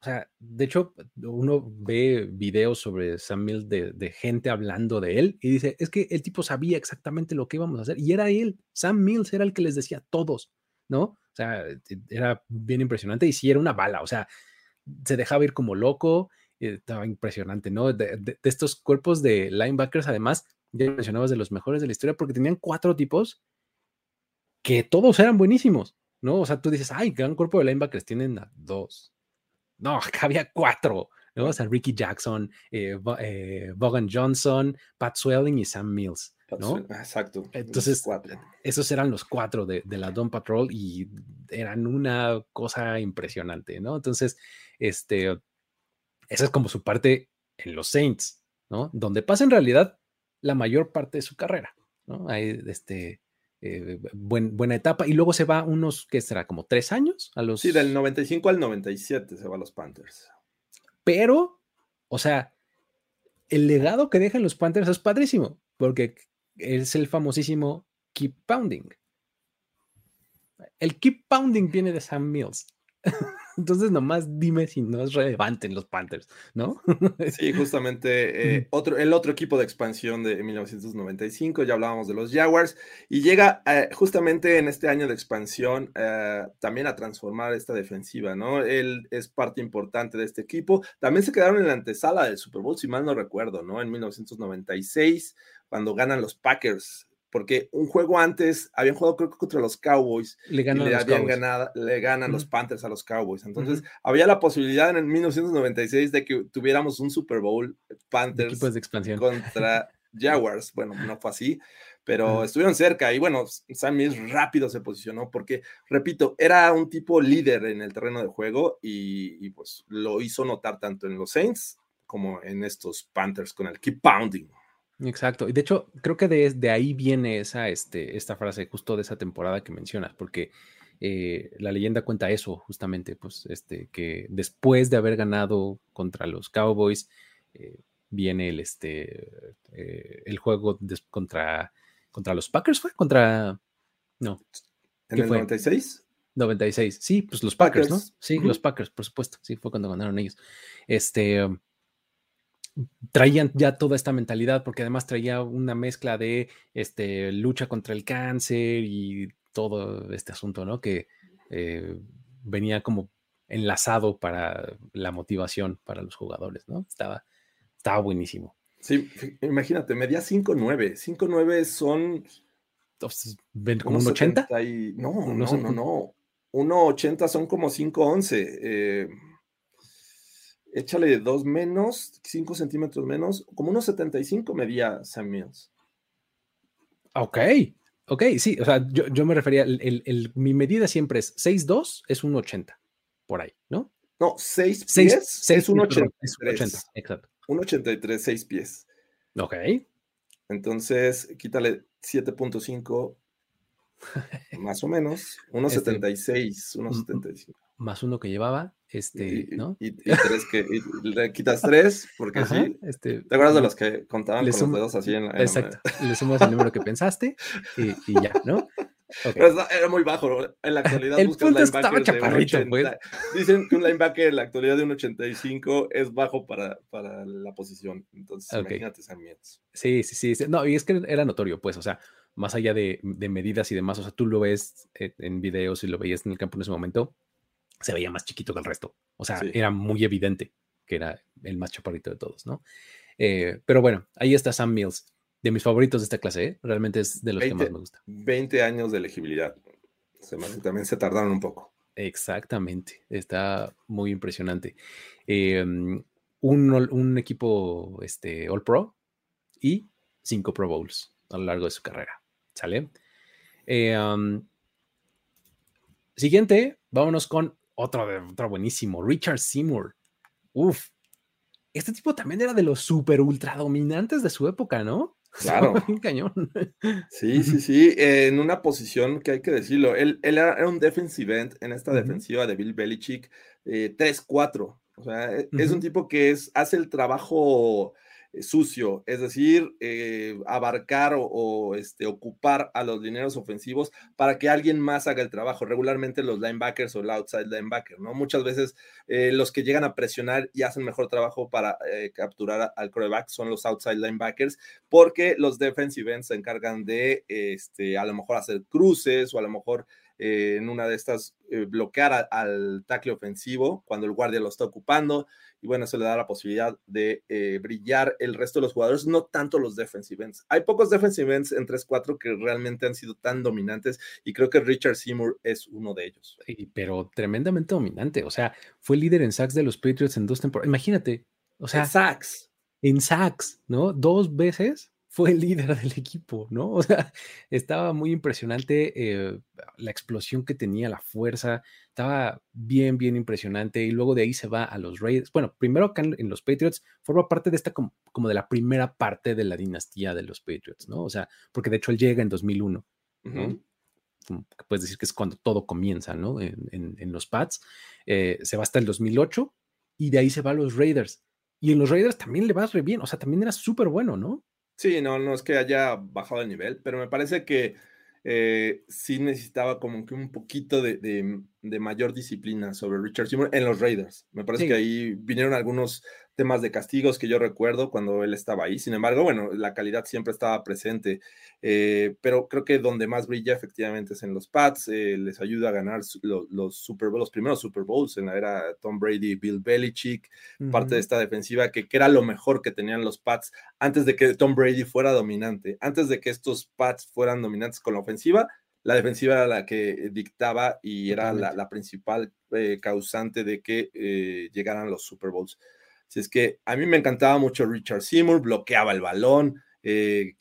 o sea, de hecho, uno ve videos sobre Sam Mills de, gente hablando de él y dice, es que el tipo sabía exactamente lo que íbamos a hacer y era él, Sam Mills era el que les decía a todos, ¿no? O sea, e, era bien impresionante y sí era una bala, o sea, se dejaba ir como loco, estaba impresionante, ¿no? De, estos cuerpos de linebackers, además, ya mencionabas de los mejores de la historia porque tenían cuatro tipos que todos eran buenísimos, ¿no? O sea, tú dices, ay, gran cuerpo de linebackers, tienen a dos, no, había cuatro, ¿no? O sea, Ricky Jackson, eh, eh, Vaughan Johnson, Pat Swelling y Sam Mills, ¿no? Exacto. Entonces, esos eran los cuatro de, la Dawn Patrol y eran una cosa impresionante, ¿no? Entonces, este, esa es como su parte en los Saints, ¿no? Donde pasa en realidad la mayor parte de su carrera, ¿no? Hay, este, eh, buena etapa. Y luego se va unos, ¿qué será? Como tres años a los. Sí, del 95 al 97 se va a los Panthers. Pero, o sea, el legado que dejan los Panthers es padrísimo, porque es el famosísimo Keep Pounding. El Keep Pounding viene de Sam Mills. Entonces, nomás dime si no es relevante en los Panthers, ¿no? sí, justamente eh, otro, el otro equipo de expansión de 1995, ya hablábamos de los Jaguars, y llega eh, justamente en este año de expansión eh, también a transformar esta defensiva, ¿no? Él es parte importante de este equipo. También se quedaron en la antesala del Super Bowl, si mal no recuerdo, ¿no? En 1996, cuando ganan los Packers porque un juego antes habían jugado creo que contra los Cowboys le ganan, y le, habían ganado, le ganan los Panthers a los Cowboys. Entonces había la posibilidad en el 1996 de que tuviéramos un Super Bowl Panthers de contra Jaguars. Bueno, no fue así, pero estuvieron cerca y bueno, Sam Mills rápido se posicionó porque, repito, era un tipo líder en el terreno de juego y, y pues lo hizo notar tanto en los Saints como en estos Panthers con el keep pounding. Exacto. Y de hecho, creo que de, ahí viene esa, este, esta frase justo de esa temporada que mencionas, porque eh, la leyenda cuenta eso, justamente, pues, este, que después de haber ganado contra los Cowboys, eh, viene el, este, eh, el juego contra, contra los Packers, ¿fue? Contra, no. ¿En el 96? 96, sí, pues los Packers, ¿no? Sí, los Packers, por supuesto, sí, fue cuando ganaron ellos. Este, traían ya toda esta mentalidad, porque además traía una mezcla de este, lucha contra el cáncer y todo este asunto, ¿no? Que eh, venía como enlazado para la motivación para los jugadores, ¿no? Estaba, estaba buenísimo. Sí, imagínate, media 5-9. 5-9 son. ¿Como un 80? No, no, no, no. 1.80 son como 5.11. Eh, échale dos menos, cinco centímetros menos, como unos 75 medía Sam Mills. Ok, ok, sí, o sea, yo, me refería, el, mi medida siempre es 6'2, es un 80, por ahí, ¿no? No, 6 pies es un 83. 80, exacto. Un 83, 6 pies. Ok. Entonces, quítale 7.5 más o menos, 1.76, 1.75. Este, más uno que llevaba, este, ¿no? Y, tres que le quitas tres, porque sí. Este, ¿Te acuerdas de los que contaban con los dedos así en la. exacto. le sumas el número que pensaste y, y ya, ¿no? Pero era muy bajo. En la actualidad el punto estaba chaparrito, pues. Dicen que un linebacker en la actualidad de un 85 es bajo para, para la posición. Entonces, imagínate esa Sí, sí, sí. No, y es que era notorio, pues, o sea, más allá de, de, medidas y demás, o sea, tú lo ves en videos y lo veías en el campo en ese momento, se veía más chiquito que el resto. O sea, era muy evidente que era el más chaparrito de todos, ¿no? Eh, pero bueno, ahí está Sam Mills de mis favoritos de esta clase, ¿eh? realmente es de los que más me gusta. 20 años de elegibilidad. también se tardaron un poco. Exactamente, está muy impresionante. Em, un, equipo este, All Pro y cinco Pro Bowls a lo largo de su carrera. ¿Sale? Em, siguiente, vámonos con otro, otro buenísimo, Richard Seymour. Uf, este tipo también era de los super ultra dominantes de su época, ¿no? Claro. cañón. Sí, sí, sí. En una posición que hay que decirlo. Él, era, un defensive end en esta defensiva de Bill Belichick. 3-4. Eh, o sea, e, es un tipo que es, hace el trabajo sucio, es decir, eh, abarcar o, este, ocupar a los dineros ofensivos para que alguien más haga el trabajo. Regularmente los linebackers o el outside linebacker, ¿no? Muchas veces eh, los que llegan a presionar y hacen mejor trabajo para capturar al coreback son los outside linebackers, porque los defensive ends se encargan de, este, a lo mejor hacer cruces o a lo mejor en una de estas bloquear al tackle ofensivo cuando el guardia lo está ocupando y bueno, eso le da la posibilidad de eh, brillar el resto de los jugadores, no tanto los defensive ends. Hay pocos defensive ends en 3-4 que realmente han sido tan dominantes y creo que Richard Seymour es uno de ellos. pero tremendamente dominante, o sea, fue líder en sacks de los Patriots en dos temporadas. Imagínate, o sea, en sacks. En sacks, ¿no? Dos veces fue el líder del equipo, ¿no? O sea, estaba muy impresionante eh, la explosión que tenía, la fuerza, estaba bien, bien impresionante. Y luego de ahí se va a los Raiders. Bueno, primero acá en, los Patriots, forma parte de esta como, de la primera parte de la dinastía de los Patriots, ¿no? O sea, porque de hecho él llega en 2001, ¿no? Puedes decir que es cuando todo comienza, ¿no? En, los Pats. Eh, se va hasta el 2008 y de ahí se va a los Raiders. Y en los Raiders también le va re bien, o sea, también era súper bueno, ¿no? Sí, no, no es que haya bajado el nivel, pero me parece que eh, sí necesitaba como que un poquito de, de, mayor disciplina sobre Richard Seymour en los Raiders. Me parece que ahí vinieron algunos temas de castigos que yo recuerdo cuando él estaba ahí. Sin embargo, bueno, la calidad siempre estaba presente, eh, pero creo que donde más brilla efectivamente es en los Pats, eh, les ayuda a ganar los, Super los primeros Super Bowls en la era Tom Brady, Bill Belichick, parte de esta defensiva que, que, era lo mejor que tenían los Pats antes de que Tom Brady fuera dominante, antes de que estos Pats fueran dominantes con la ofensiva. La defensiva era la que dictaba y era la, principal eh, causante de que llegaran los Super Bowls. Si es que a mí me encantaba mucho Richard Seymour, bloqueaba el balón, eh,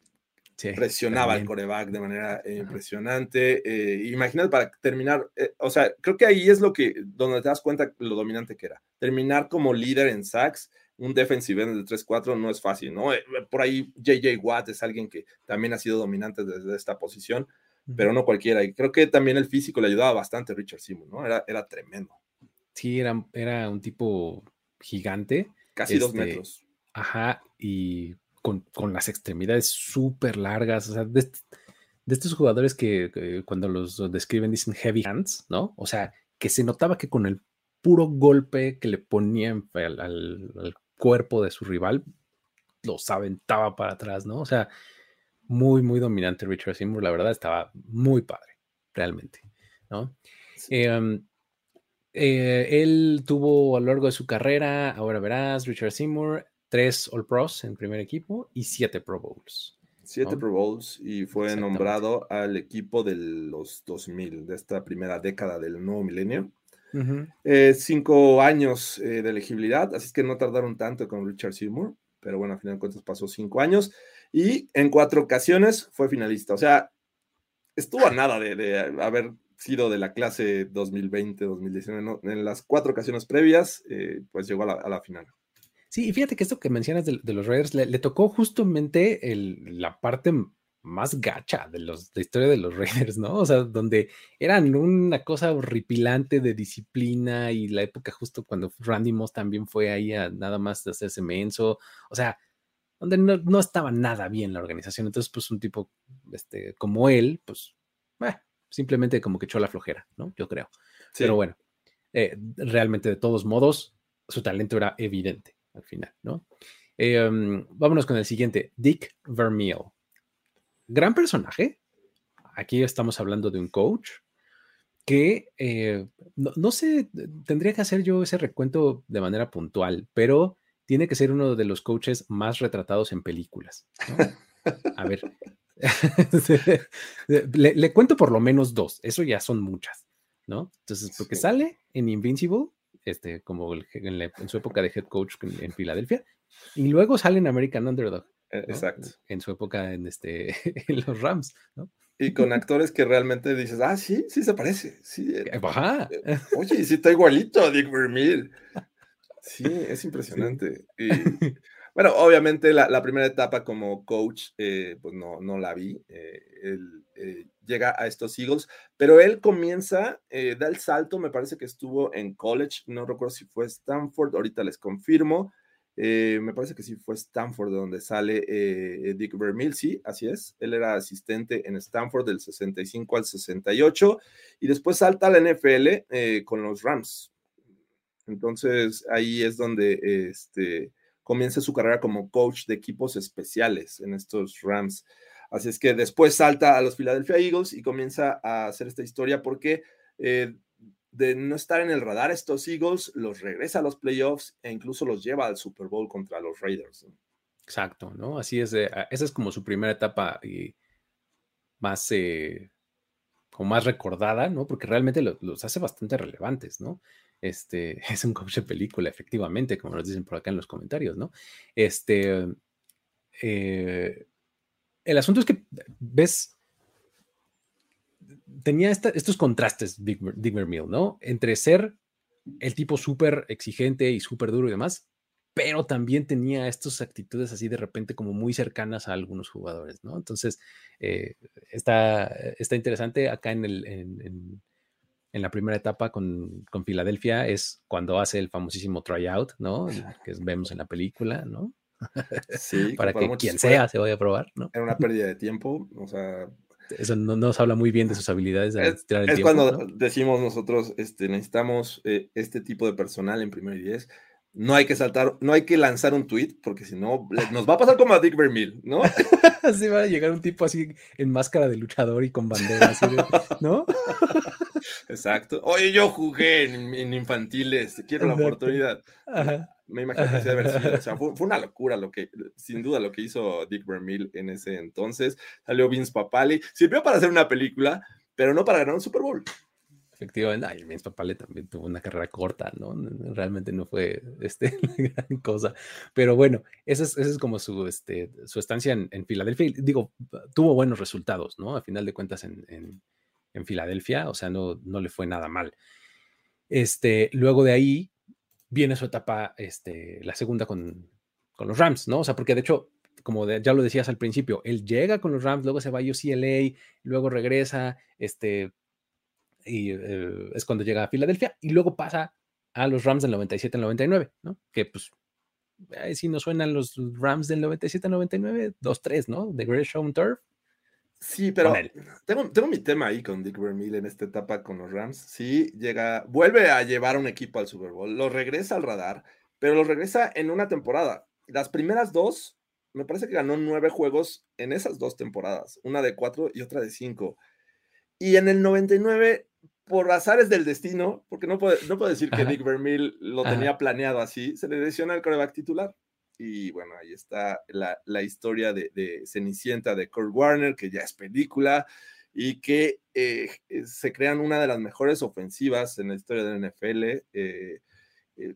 presionaba al coreback de manera eh, impresionante. Eh, imagínate para terminar, o sea, creo que ahí es lo que, donde te das cuenta lo dominante que era. Terminar como líder en sacks, un defensive end de 3-4 no es fácil, ¿no? por ahí JJ Watt es alguien que también ha sido dominante desde esta posición, pero no cualquiera. Y creo que también el físico le ayudaba bastante a Richard Seymour, ¿no? Era, era tremendo. Sí, era, era un tipo gigante. Casi dos este, metros. Ajá, y con, las extremidades súper largas, o sea, de, estos jugadores que, cuando los describen dicen heavy hands, ¿no? O sea, que se notaba que con el puro golpe que le ponían al, cuerpo de su rival, los aventaba para atrás, ¿no? O sea, muy, muy dominante Richard Seymour, la verdad, estaba muy padre, realmente, ¿no? Em, eh, él tuvo a lo largo de su carrera, ahora verás, Richard Seymour, tres All Pros en primer equipo y siete Pro Bowls. Siete Pro Bowls y fue nombrado al equipo de los 2000, de esta primera década del nuevo milenio. Eh, cinco años eh, de elegibilidad, así es que no tardaron tanto con Richard Seymour, pero bueno, a final de cuentas pasó cinco años y en cuatro ocasiones fue finalista. O sea, estuvo a nada de, haber sido de la clase 2020-2019. En las cuatro ocasiones previas, eh, pues llegó a la, final. Sí, y fíjate que esto que mencionas de, los Raiders le, tocó justamente la parte más gacha de los de historia de los Raiders, ¿no? O sea, donde eran una cosa horripilante de disciplina y la época justo cuando Randy Moss también fue ahí a nada más de hacerse menso, o sea, donde no, estaba nada bien la organización. Entonces, pues un tipo este, como él, pues eh, simplemente como que echó la flojera, ¿no? Yo creo. Pero bueno, eh, realmente de todos modos, su talento era evidente al final, ¿no? Eh, um, vámonos con el siguiente, Dick Vermeil gran personaje. Aquí estamos hablando de un coach que eh, no, sé, tendría que hacer yo ese recuento de manera puntual, pero tiene que ser uno de los coaches más retratados en películas. A ver, le, cuento por lo menos dos, eso ya son muchas, ¿no? Entonces, porque sale en Invincible, este, como en, su época de head coach en Filadelfia, y luego sale en American Underdog. E, exacto. En su época en, este, en los Rams, ¿no? Y con actores que realmente dices, ah, sí, sí se parece. Sí, eh, Ajá. Eh, oye, sí está igualito a Dick Vermeer. Sí, es impresionante. Y, bueno, obviamente la, primera etapa como coach, eh, pues no, no la vi. él llega a estos Eagles, pero él comienza, da el salto, me parece que estuvo en college, no recuerdo si fue Stanford, ahorita les confirmo eh, me parece que sí fue Stanford de donde sale eh, Dick Vermeil, sí, así es. Él era asistente en Stanford del 65 al 68 y después salta a la NFL eh, con los Rams. Entonces ahí es donde este, comienza su carrera como coach de equipos especiales en estos Rams. Así es que después salta a los Philadelphia Eagles y comienza a hacer esta historia porque de no estar en el radar estos Eagles, los regresa a los playoffs e incluso los lleva al Super Bowl contra los Raiders. Exacto, ¿no? Así es, esa es como su primera etapa y más, eh, como más recordada, ¿no? Porque realmente los, hace bastante relevantes, ¿no? Este, es un coach de película, efectivamente, como nos dicen por acá en los comentarios, ¿no? Este, eh, el asunto es que ves tenía estos contrastes, Dick, Vermeil, ¿no? Entre ser el tipo súper exigente y súper duro y demás, pero también tenía estas actitudes así de repente como muy cercanas a algunos jugadores, ¿no? Entonces, eh, está, está, interesante acá en, el, la primera etapa con, con, Filadelfia, es cuando hace el famosísimo tryout, ¿no? Que vemos en la película, ¿no? Sí, para que quien sea se vaya a probar, ¿no? Era una pérdida de tiempo, o sea, eso no nos habla muy bien de sus habilidades. es, cuando decimos nosotros, este, necesitamos eh, este tipo de personal en primer y diez. No hay que saltar, no hay que lanzar un tweet, porque si no, nos va a pasar como a Dick Vermeil, ¿no? así va a llegar un tipo así en máscara de luchador y con bandera, ¿no? Exacto. Oye, yo jugué en, infantiles, quiero la oportunidad. Ajá me imagino que haber sido. O sea, fue, una locura lo que, sin duda, lo que hizo Dick Vermeil en ese entonces. Salió Vince Papali. Sirvió para hacer una película, pero no para ganar un Super Bowl. Efectivamente, ay, Vince Papali también tuvo una carrera corta, ¿no? Realmente no fue este, gran cosa. Pero bueno, esa es, es como su, este, su estancia en, en, Filadelfia. Digo, tuvo buenos resultados, ¿no? A final de cuentas en, en, en Filadelfia, o sea, no, no le fue nada mal. Este, luego de ahí, viene su etapa, este, la segunda con, los Rams, ¿no? O sea, porque de hecho, como ya lo decías al principio, él llega con los Rams, luego se va a UCLA, luego regresa, este, y eh, es cuando llega a Filadelfia, y luego pasa a los Rams del 97 al 99, ¿no? Que pues, ahí sí nos suenan los Rams del 97 al 99, 2-3, ¿no? The Great Show Turf, Sí, pero tengo, tengo, mi tema ahí con Dick Vermeil en esta etapa con los Rams. Sí, llega, vuelve a llevar un equipo al Super Bowl, lo regresa al radar, pero lo regresa en una temporada. Las primeras dos, me parece que ganó nueve juegos en esas dos temporadas, una de cuatro y otra de cinco. Y en el 99, por azares del destino, porque no puedo, no puedo decir que Dick Vermeil lo tenía planeado así, se le lesiona el coreback titular. Y bueno, ahí está la, historia de, Cenicienta de Kurt Warner, que ya es película. y que eh, se crean una de las mejores ofensivas en la historia de la NFL, eh,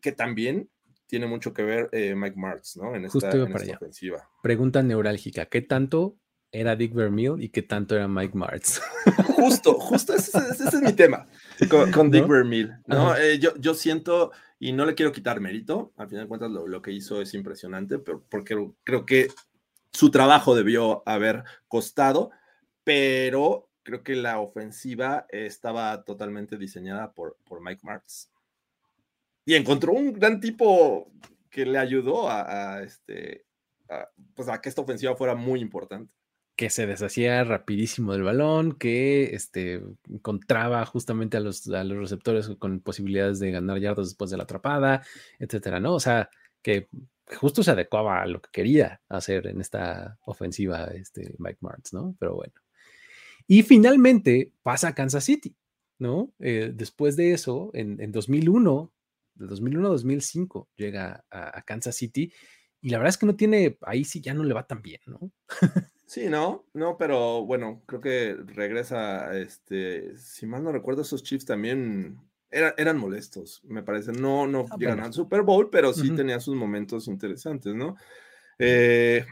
que también tiene mucho que ver Mike Martz, ¿no? En esta, en esta ofensiva. Pregunta neurálgica, ¿qué tanto era Dick Vermeil y qué tanto era Mike Martz. Justo, justo ese, es mi tema con, Dick Vermeil. ¿no? Eh, yo, yo siento, y no le quiero quitar mérito, al final de cuentas lo, lo, que hizo es impresionante, pero porque creo que su trabajo debió haber costado, pero creo que la ofensiva estaba totalmente diseñada por, por Mike Martz. Y encontró un gran tipo que le ayudó a, este, pues a que esta ofensiva fuera muy importante que se deshacía rapidísimo del balón, que este, encontraba justamente a los, a los receptores con posibilidades de ganar yardas después de la atrapada, etcétera, ¿no? O sea, que justo se adecuaba a lo que quería hacer en esta ofensiva este Mike Martz, ¿no? Pero bueno. Y finalmente pasa a Kansas City, ¿no? Eh, después de eso, en, en 2001, de 2001 a 2005, llega a, a Kansas City y la verdad es que no tiene, ahí sí ya no le va tan bien, ¿no? Sí, no, no, pero bueno, creo que regresa, este, si mal no recuerdo, esos Chiefs también eran, eran molestos, me parece. No, no ah, llegan al Super Bowl, pero sí tenían sus momentos interesantes, ¿no? Eh,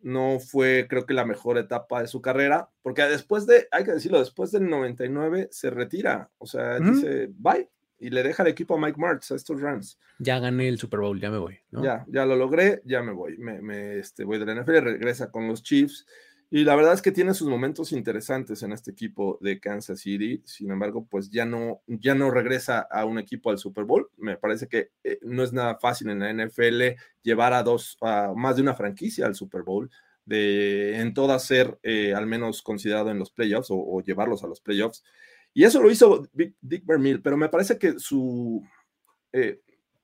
no fue, creo que la mejor etapa de su carrera, porque después de, hay que decirlo, después del 99 se retira, o sea, dice, bye, y le deja el equipo a Mike Martz, a estos Rams. Ya gané el Super Bowl, ya me voy. Ya, ya lo logré, ya me voy. Me, este, voy de la NFL, regresa con los Chiefs. Y la verdad es que tiene sus momentos interesantes en este equipo de Kansas City. Sin embargo, pues ya no, ya no regresa a un equipo al Super Bowl. Me parece que eh, no es nada fácil en la NFL llevar a dos, a más de una franquicia al Super Bowl. De en todas ser eh, al menos considerado en los playoffs o llevarlos a los playoffs. Y eso lo hizo Dick Vermeil, pero me parece que su, eh,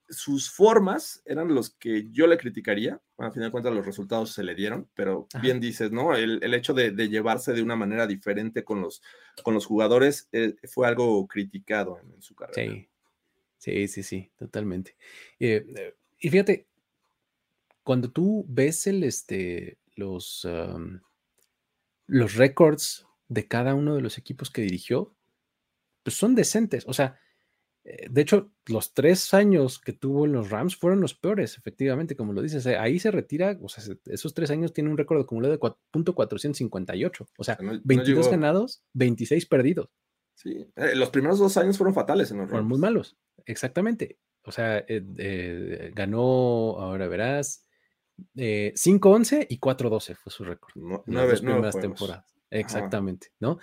sus formas eran los que yo le criticaría. a fin de cuentas, los resultados se le dieron, pero bien dices, ¿no? El, hecho de, llevarse de una manera diferente con los, con los jugadores eh, fue algo criticado en, su carrera. Sí, sí, sí, sí, totalmente. Eh, y fíjate, cuando tú ves el, este, los, los récords de cada uno de los equipos que dirigió, pues, son decentes. O sea, eh, de hecho, los tres años que tuvo en los Rams fueron los peores, efectivamente, como lo dices. Eh, ahí se retira, o sea, esos tres años tiene un récord acumulado de .458. O sea, 22 ganados, 26 perdidos. Sí, eh, los primeros dos años fueron fatales en los Rams. Fueron muy malos, exactamente. O sea, ganó, ahora verás, 5-11 y 4-12 fue su récord. No, las primeras temporadas. Exactamente, ¿no?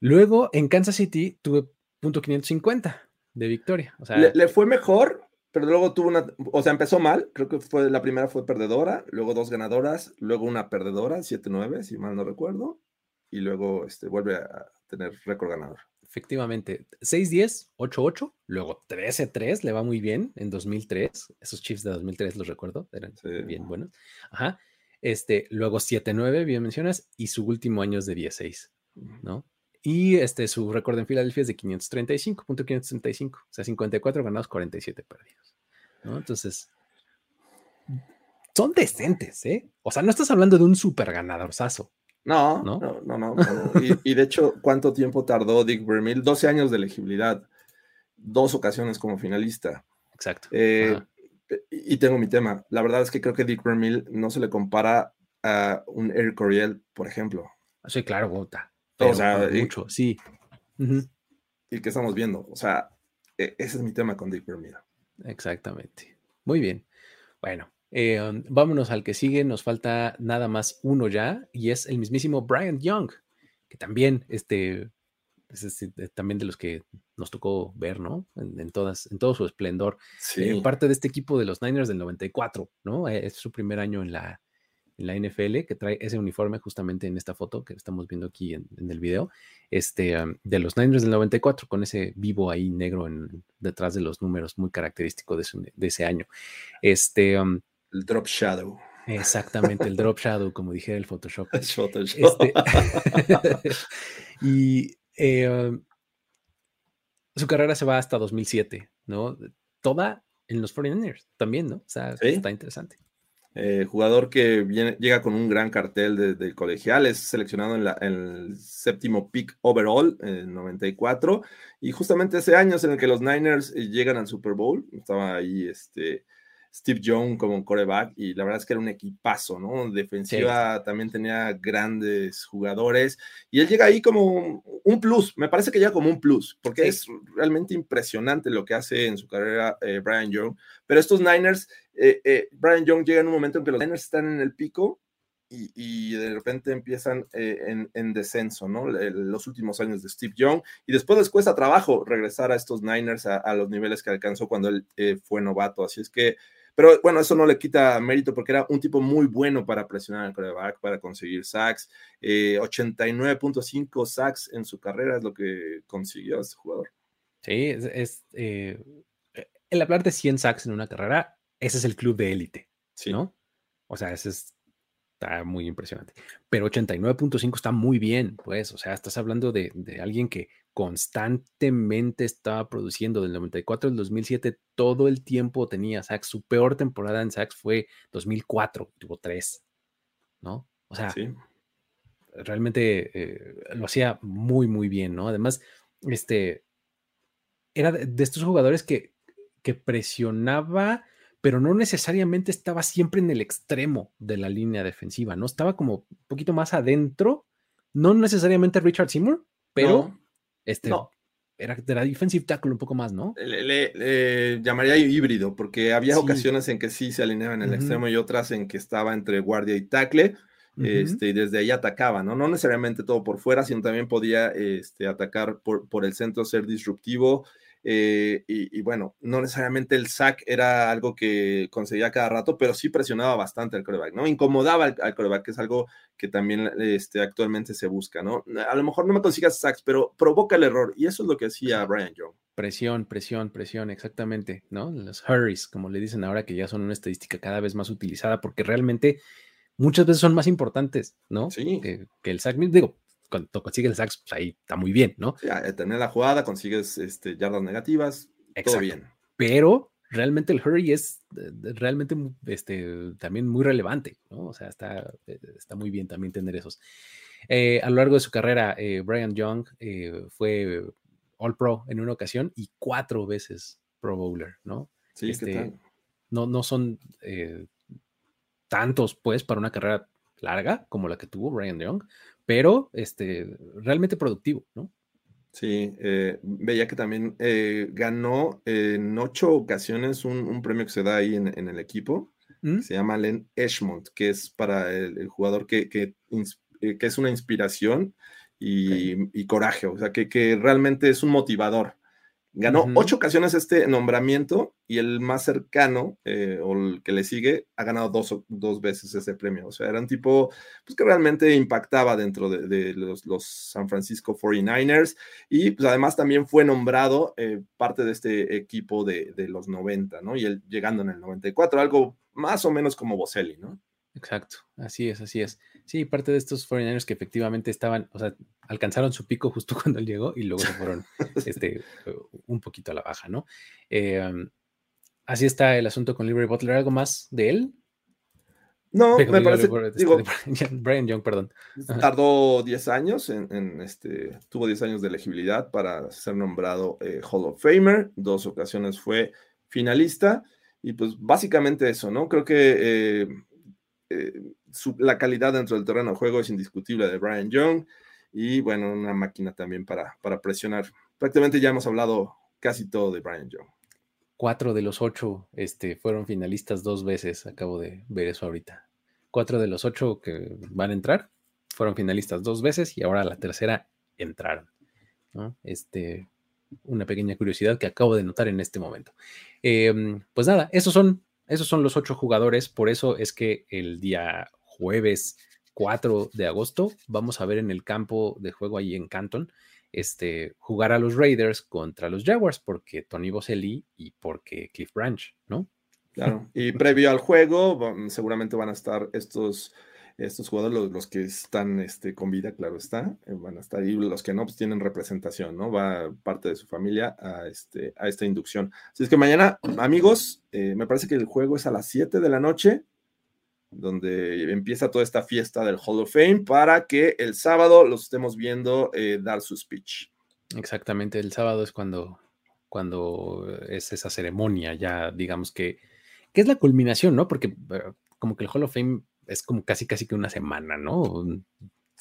Luego en Kansas City tuve punto .550 de victoria. O sea, le, fue mejor, pero luego tuvo una, o sea, empezó mal, creo que fue la primera fue perdedora, luego dos ganadoras, luego una perdedora, 7-9, si mal no recuerdo, y luego este, vuelve a tener récord ganador. Efectivamente, 6-10, 8-8, luego 13-3, le va muy bien en 2003, esos Chiefs de 2003 los recuerdo, eran bien buenos. Ajá, este, luego 7-9, bien mencionas, y su último año es de 16, ¿no? Y este, su récord en Filadelfia es de 535.535, o sea, 54 ganados, 47 perdidos. ¿no? Entonces, son decentes, ¿eh? O sea, no estás hablando de un super ganadorzazo. No, no, no, no. Y, de hecho, ¿cuánto tiempo tardó Dick Vermeil? 12 años de elegibilidad, dos ocasiones como finalista. Exacto. Eh, y tengo mi tema. La verdad es que creo que Dick Vermeil no se le compara a un Eric Coriel, por ejemplo. Sí, claro, Gota o sea, mucho, sí. ¿Y qué estamos viendo? O sea, e, ese es mi tema con Dick Vermeer. Exactamente. Muy bien. Bueno, eh, um, vámonos al que sigue. Nos falta nada más uno ya y es el mismísimo Brian Young, que también, este, es también de los que nos tocó ver, ¿no? En, todas, en todo su esplendor. Sí. Eh, parte de este equipo de los Niners del 94, ¿no? Es su primer año en la, en la NFL, que trae ese uniforme justamente en esta foto que estamos viendo aquí en, el video, este, de los Niners del 94, con ese vivo ahí negro en, detrás de los números, muy característico de, ese año. Este, el Drop Shadow. Exactamente, el Drop Shadow, como dije el Photoshop. Photoshop. Este, y eh, su carrera se va hasta 2007, ¿no? Toda en los 49ers también, ¿no? O sea, está interesante. Eh, jugador que viene, llega con un gran cartel desde el colegial, es seleccionado en, el séptimo pick overall en 94 y justamente ese año en el que los Niners eh, llegan al Super Bowl, estaba ahí este, Steve Young como coreback y la verdad es que era un equipazo, ¿no? Defensiva también tenía grandes jugadores y él llega ahí como un plus, me parece que llega como un plus, porque es realmente impresionante lo que hace en su carrera eh, Brian Young, pero estos Niners, eh, eh, Brian Young llega en un momento en que los Niners están en el pico y, de repente empiezan en, descenso, ¿no? los últimos años de Steve Young, y después les cuesta trabajo regresar a estos Niners a, a los niveles que alcanzó cuando él fue novato. Así es que pero bueno, eso no le quita mérito porque era un tipo muy bueno para presionar al coreback, para conseguir sacks. 89.5 eh, sacks en su carrera es lo que consiguió este jugador. Sí, es, eh, el hablar de 100 sacks en una carrera, ese es el club de élite, sí. ¿no? O sea, ese es está muy impresionante. Pero 89.5 está muy bien, pues, o sea, estás hablando de, alguien que constantemente estaba produciendo del 94 al 2007, todo el tiempo tenía sacks. Su peor temporada en sacks fue 2004, tuvo tres, ¿no? O sea, realmente eh, lo hacía muy, muy bien, ¿no? Además, este, era de, estos jugadores que, que presionaba pero no necesariamente estaba siempre en el extremo de la línea defensiva, ¿no? Estaba como un poquito más adentro, no necesariamente Richard Seymour, pero este Era, era defensive tackle un poco más, ¿no? Le, llamaría híbrido, porque había ocasiones en que sí se alineaba en el extremo y otras en que estaba entre guardia y tackle. Este, y desde ahí atacaba, ¿no? No necesariamente todo por fuera, sino también podía este, atacar por, por el centro, ser disruptivo, eh, y, bueno, no necesariamente el sack era algo que conseguía cada rato, pero sí presionaba bastante al coreback, ¿no? Incomodaba al, coreback, que es algo que también este, actualmente se busca, ¿no? A lo mejor no me consigas sacks, pero provoca el error, y eso es lo que hacía Brian Young. Presión, presión, presión, exactamente, ¿no? Los hurries, como le dicen ahora, que ya son una estadística cada vez más utilizada, porque realmente muchas veces son más importantes, ¿no? Sí. Que, que el sack, digo, cuando consigues el sacks, pues ahí está muy bien, ¿no? Ya, eh, tener la jugada, consigues este, yardas negativas, todo bien. Pero realmente el hurry es realmente este, también muy relevante, ¿no? O sea, está, eh, está muy bien también tener esos. Eh, a lo largo de su carrera, Brian Young fue All Pro en una ocasión y cuatro veces Pro Bowler, ¿no? Sí, este, No, no son tantos, pues, para una carrera larga como la que tuvo Brian Young, pero este, realmente productivo, ¿no? Sí, eh, veía que también eh, ganó en ocho ocasiones un, premio que se da ahí en, el equipo, ¿Mm? se llama Len Eshmont, que es para el, jugador que, que, eh, que, es una inspiración y, coraje, o sea, que, que, realmente es un motivador. Ganó ocho ocasiones este nombramiento y el más cercano eh, o el que le sigue ha ganado dos, dos, veces ese premio. O sea, era un tipo pues, que realmente impactaba dentro de, los, los, San Francisco 49ers y pues además también fue nombrado eh, parte de este equipo de, de, los 90, ¿no? Y él llegando en el 94, algo más o menos como Boselli, ¿no? Exacto, así es, así es. Sí, parte de estos 49ers que efectivamente estaban, o sea, alcanzaron su pico justo cuando él llegó y luego se fueron este, un poquito a la baja, ¿no? Em, así está el asunto con Liberty Butler. ¿Algo más de él? No, me parece. digo, Brian Young, perdón. Tardó 10 años, en, este, tuvo 10 años de elegibilidad para ser nombrado eh, Hall of Famer. Dos ocasiones fue finalista. Y pues básicamente eso, ¿no? Creo que eh, eh, la calidad dentro del terreno de juego es indiscutible de Brian Young y bueno, una máquina también para, para presionar. Prácticamente ya hemos hablado casi todo de Brian Young. Cuatro de los ocho este, fueron finalistas dos veces, acabo de ver eso ahorita. Cuatro de los ocho que van a entrar fueron finalistas dos veces y ahora la tercera entraron. Este, una pequeña curiosidad que acabo de notar en este momento. Em, pues nada, esos son esos son los ocho jugadores, por eso es que el día jueves 4 de agosto vamos a ver en el campo de juego ahí en Canton este, jugar a los Raiders contra los Jaguars, porque Tony Boselli y porque Cliff Branch, ¿no? Claro, y previo al juego seguramente van a estar estos estos jugadores, los, que están este, con vida, claro está, eh, van a estar ahí, los que no, pues tienen representación, ¿no? Va parte de su familia a, este, a esta inducción. Así es que mañana, amigos, eh, me parece que el juego es a las 7 de la noche. Donde empieza toda esta fiesta del Hall of Fame para que el sábado los estemos viendo eh, dar su speech. Exactamente, el sábado es cuando, cuando es esa ceremonia, ya digamos que, que es la culminación, ¿no? Porque eh, como que el Hall of Fame es como casi, casi que una semana, ¿no? Un,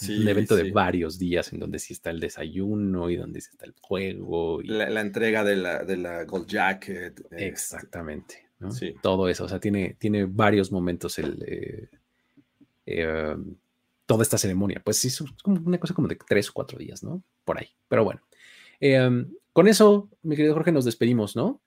evento de varios días en donde sí está el desayuno y donde sí está el juego. Y... La, entrega de la, de la Gold Jacket. Este, Exactamente. Todo eso, o sea, tiene, tiene varios momentos el, eh, eh, toda esta ceremonia. Pues sí, es como una cosa como de tres o cuatro días, ¿no? Por ahí. Pero bueno. Eh, con eso, mi querido Jorge, nos despedimos, ¿no?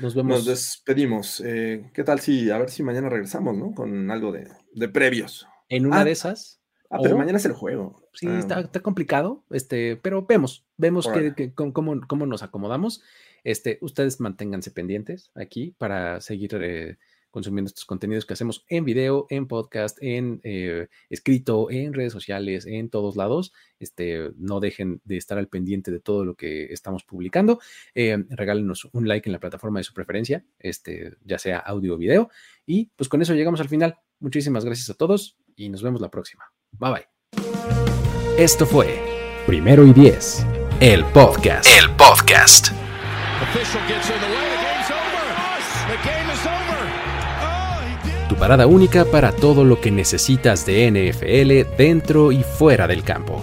Nos vemos. Nos despedimos. ¿Qué tal si, a ver si mañana regresamos, ¿no? Con algo de, de previos. En una ah, de esas. Ah, pero mañana es el juego. Sí, ah. está, está, complicado, este, pero vemos, vemos que, cómo, cómo, nos acomodamos. Este, ustedes manténganse pendientes aquí para seguir eh, consumiendo estos contenidos que hacemos en video, en podcast, en eh, escrito, en redes sociales, en todos lados. Este, no dejen de estar al pendiente de todo lo que estamos publicando. Eh, regálenos un like en la plataforma de su preferencia, este, ya sea audio o video. Y pues con eso llegamos al final. Muchísimas gracias a todos y nos vemos la próxima. Bye bye. Esto fue Primero y Diez, el podcast. El podcast. Tu parada única para todo lo que necesitas de NFL dentro y fuera del campo.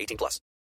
18 plus.